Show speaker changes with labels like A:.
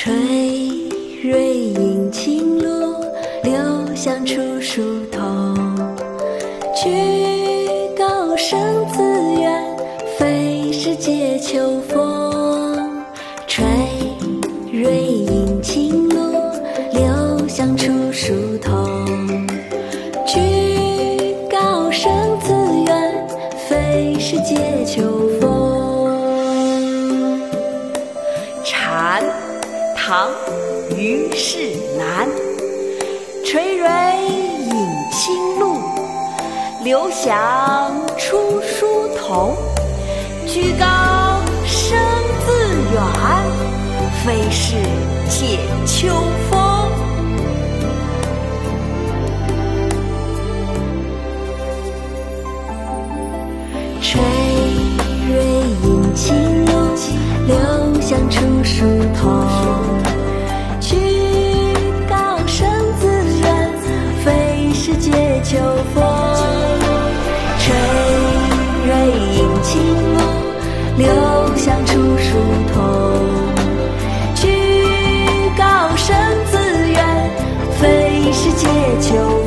A: 吹瑞引清露，流香出疏桐。居高声自远，非是藉秋风。吹瑞引清露，流香出疏桐。居高声自远，非是藉秋风。蝉。唐，虞世南。垂蕊饮清露，流响出疏桐。居高声自远，非是藉秋风。吹瑞引青秋风。吹蕊引青露，流香出疏桐。居高声自远，非是藉秋。